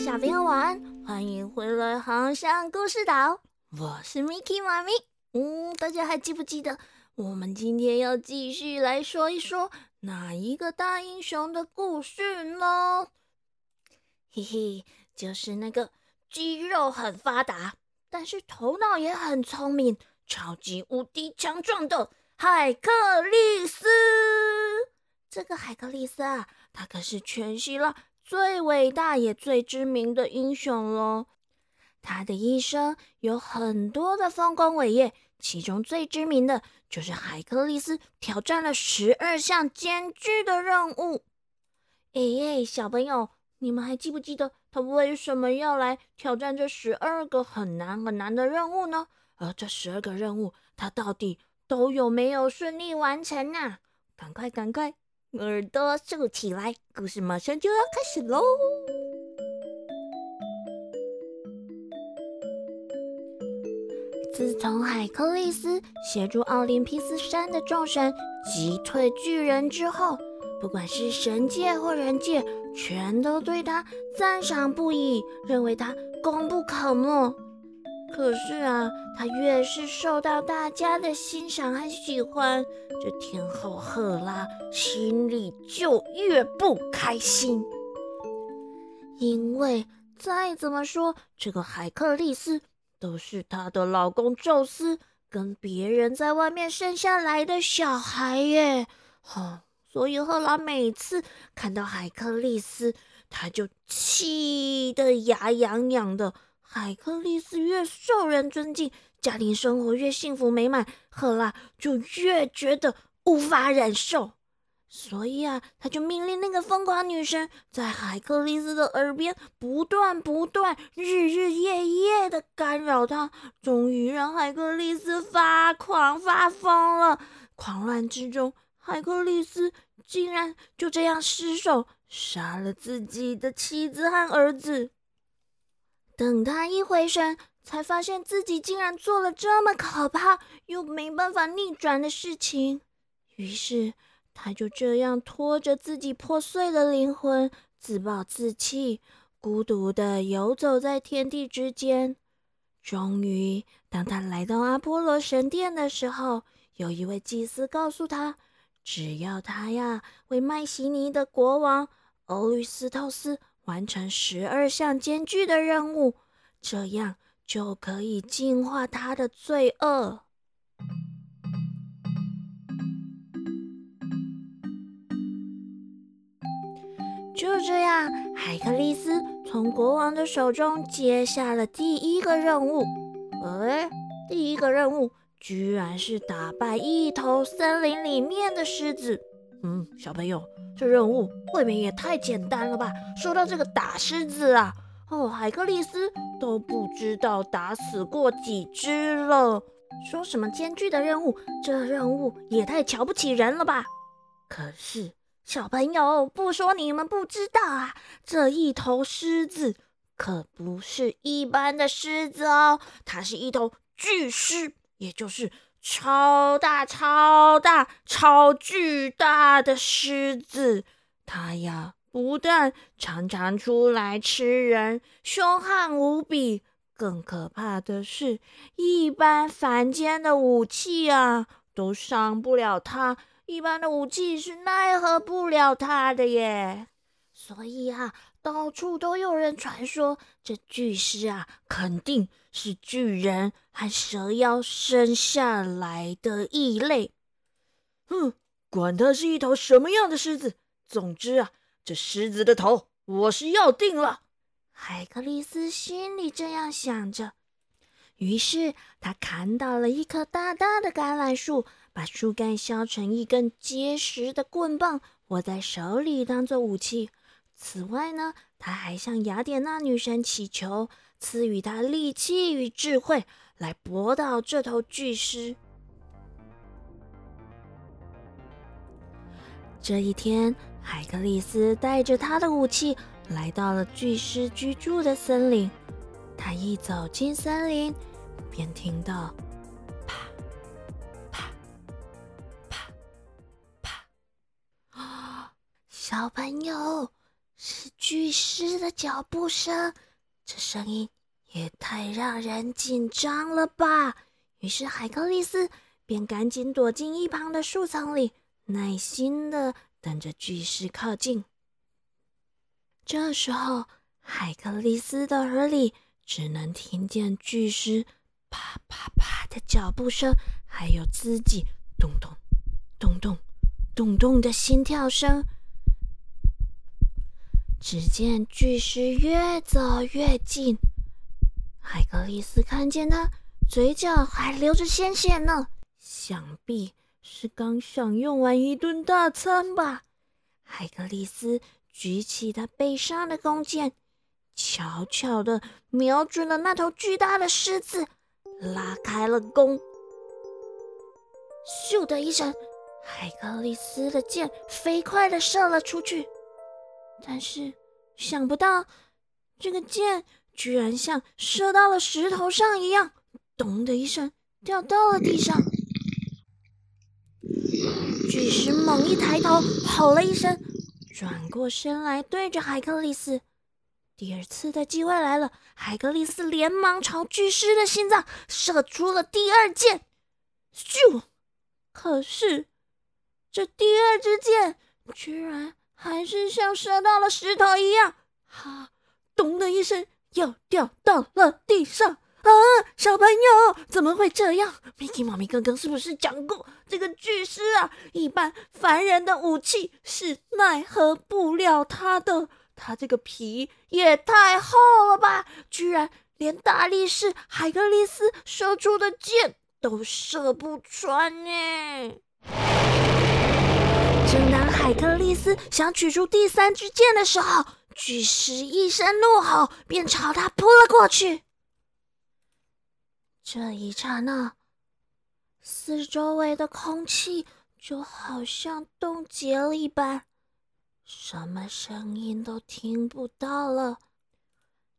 小朋友晚安，欢迎回来航向故事岛，我是 Miki 妈咪。嗯，大家还记不记得我们今天要继续来说一说哪一个大英雄的故事呢？嘿嘿，就是那个肌肉很发达，但是头脑也很聪明，超级无敌强壮的海克力斯。这个海克力斯啊，他可是全希腊。最伟大也最知名的英雄喽，他的一生有很多的丰功伟业，其中最知名的就是海克力斯挑战了十二项艰巨的任务。哎哎，小朋友，你们还记不记得他为什么要来挑战这十二个很难很难的任务呢？而这十二个任务，他到底都有没有顺利完成呢？赶快，赶快！耳朵竖起来，故事马上就要开始喽！自从海克力斯协助奥林匹斯山的众神击退巨人之后，不管是神界或人界，全都对他赞赏不已，认为他功不可没。可是啊，他越是受到大家的欣赏和喜欢，这天后赫拉心里就越不开心。因为再怎么说，这个海克利斯都是她的老公宙斯跟别人在外面生下来的小孩耶。哈，所以赫拉每次看到海克利斯，她就气得牙痒痒的。海克力斯越受人尊敬，家庭生活越幸福美满，赫拉就越觉得无法忍受。所以啊，他就命令那个疯狂女神在海克力斯的耳边不断不断、日日夜夜的干扰他，终于让海克力斯发狂发疯了。狂乱之中，海克力斯竟然就这样失手杀了自己的妻子和儿子。等他一回神，才发现自己竟然做了这么可怕又没办法逆转的事情。于是，他就这样拖着自己破碎的灵魂，自暴自弃，孤独的游走在天地之间。终于，当他来到阿波罗神殿的时候，有一位祭司告诉他，只要他呀为麦西尼的国王欧律斯透斯。完成十二项艰巨的任务，这样就可以净化他的罪恶。就这样，海克力斯从国王的手中接下了第一个任务。哎，第一个任务居然是打败一头森林里面的狮子。嗯，小朋友。这任务未免也太简单了吧！说到这个打狮子啊，哦，海克力斯都不知道打死过几只了。说什么艰巨的任务，这任务也太瞧不起人了吧！可是小朋友，不说你们不知道啊，这一头狮子可不是一般的狮子哦，它是一头巨狮，也就是。超大、超大、超巨大的狮子，它呀不但常常出来吃人，凶悍无比。更可怕的是，一般凡间的武器啊都伤不了它，一般的武器是奈何不了它的耶。所以啊，到处都有人传说，这巨狮啊肯定。是巨人和蛇妖生下来的异类。哼，管它是一头什么样的狮子，总之啊，这狮子的头我是要定了。海克力斯心里这样想着，于是他砍倒了一棵大大的橄榄树，把树干削成一根结实的棍棒，握在手里当做武器。此外呢，他还向雅典娜女神祈求。赐予他力气与智慧，来搏倒这头巨狮。这一天，海克力斯带着他的武器来到了巨狮居住的森林。他一走进森林，便听到啪啪啪啪啊！小朋友，是巨狮的脚步声，这声音也太让人紧张了吧！于是海克力斯便赶紧躲进一旁的树丛里，耐心的等着巨狮靠近。这时候，海克力斯的耳里只能听见巨狮啪啪啪的脚步声，还有自己咚咚咚咚咚咚的心跳声。只见巨狮越走越近，海格力斯看见他嘴角还流着鲜血呢，想必是刚享用完一顿大餐吧。海格力斯举起他背上的弓箭，悄悄地瞄准了那头巨大的狮子，拉开了弓。咻的一声，海格力斯的箭飞快地射了出去。但是，想不到这个箭居然像射到了石头上一样，咚的一声掉到了地上。巨石猛一抬头，吼了一声，转过身来对着海克力斯。第二次的机会来了，海克力斯连忙朝巨狮的心脏射出了第二箭。咻！可是这第二支箭居然……还是像射到了石头一样，哈，咚的一声，又掉到了地上。啊，小朋友，怎么会这样？Mickey 妈咪刚刚是不是讲过，这个巨狮啊，一般凡人的武器是奈何不了他的。他这个皮也太厚了吧，居然连大力士海格力斯射出的箭都射不穿呢。海克力斯想取出第三支箭的时候，巨狮一声怒吼，便朝他扑了过去。这一刹那，四周围的空气就好像冻结了一般，什么声音都听不到了。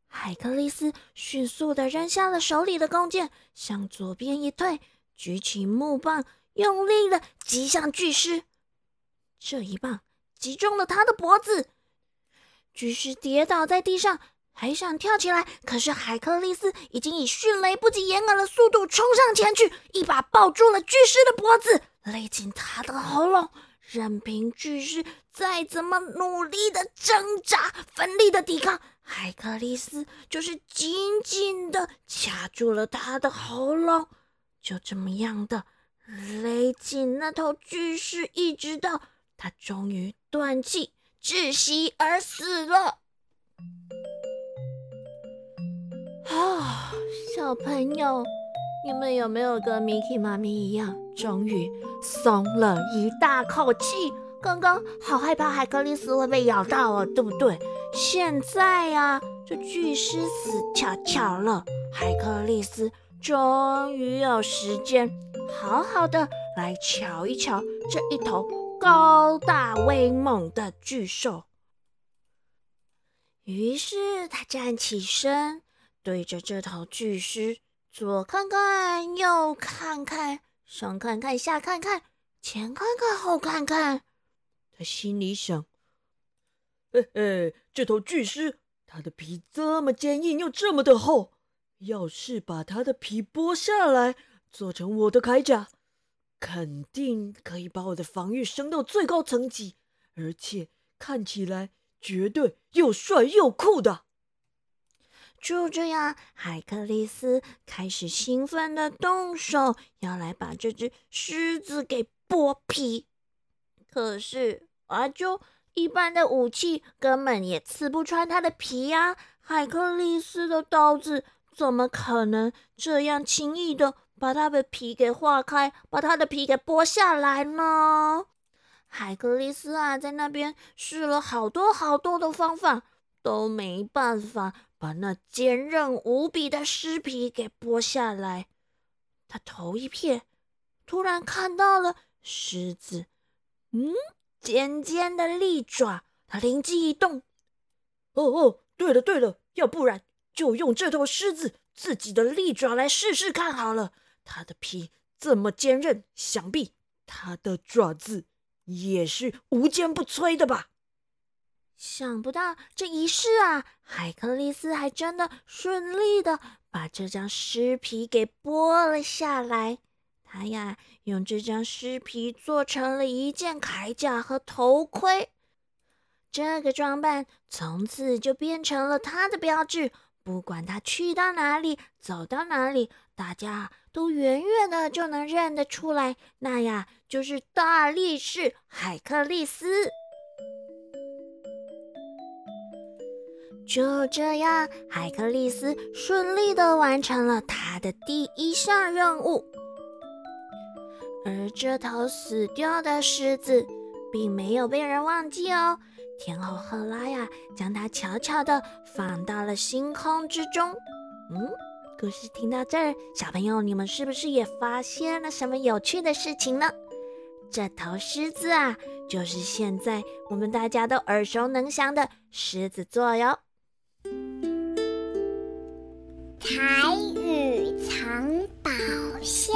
海克力斯迅速的扔下了手里的弓箭，向左边一退，举起木棒，用力的击向巨狮。这一棒击中了他的脖子，巨狮跌倒在地上，还想跳起来，可是海克力斯已经以迅雷不及掩耳的速度冲上前去，一把抱住了巨狮的脖子，勒紧他的喉咙，任凭巨狮再怎么努力的挣扎、奋力的抵抗，海克力斯就是紧紧的卡住了他的喉咙，就这么样的勒紧那头巨狮，一直到。他终于断气窒息而死了。啊，小朋友，你们有没有跟 Miki 妈咪一样，终于松了一大口气？刚刚好害怕海克力斯会被咬到哦，对不对？现在呀，这巨狮死翘翘了，海克力斯终于有时间好好的来瞧一瞧这一头。高大威猛的巨兽。于是他站起身，对着这头巨狮左看看，右看看，上看看，下看看，前看看，后看看。他心里想：“嘿嘿，这头巨狮，它的皮这么坚硬又这么的厚，要是把它的皮剥下来，做成我的铠甲。”肯定可以把我的防御升到最高层级，而且看起来绝对又帅又酷的。就这样，海克利斯开始兴奋的动手，要来把这只狮子给剥皮。可是啊，就一般的武器根本也刺不穿它的皮呀！海克利斯的刀子怎么可能这样轻易的？把它的皮给化开，把它的皮给剥下来呢。海格力斯啊，在那边试了好多好多的方法，都没办法把那坚韧无比的尸皮给剥下来。他头一片，突然看到了狮子，嗯，尖尖的利爪。他灵机一动，哦哦，对了对了，要不然就用这头狮子自己的利爪来试试看好了。它的皮这么坚韧，想必它的爪子也是无坚不摧的吧？想不到这一试啊，海克力斯还真的顺利的把这张尸皮给剥了下来。他呀，用这张尸皮做成了一件铠甲和头盔。这个装扮从此就变成了他的标志。不管他去到哪里，走到哪里，大家都远远的就能认得出来。那呀，就是大力士海克力斯。就这样，海克力斯顺利的完成了他的第一项任务。而这头死掉的狮子，并没有被人忘记哦。天后赫拉呀，将它悄悄的放到了星空之中。嗯，故事听到这儿，小朋友，你们是不是也发现了什么有趣的事情呢？这头狮子啊，就是现在我们大家都耳熟能详的狮子座哟。彩雨藏宝箱。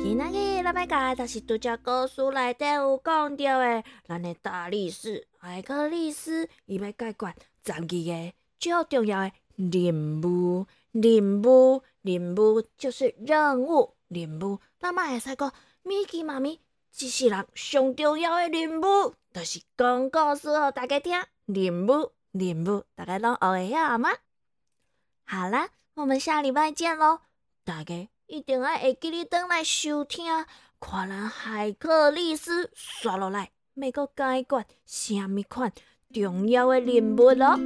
今仔日咱要教的是拄则故事内底有讲到的，咱的大力士海克力斯，伊要解决十二个最重要的任务。任务，任务就是任务，任务。咱嘛会使讲，米奇妈咪一世人上重要的任务，就是讲故事互大家听。任务。任务，大家拢学会晓吗？好啦，我们下礼拜见喽！大家一定要会记得等来收听，看咱海克力斯刷落来，要阁解决虾米款重要的任务咯。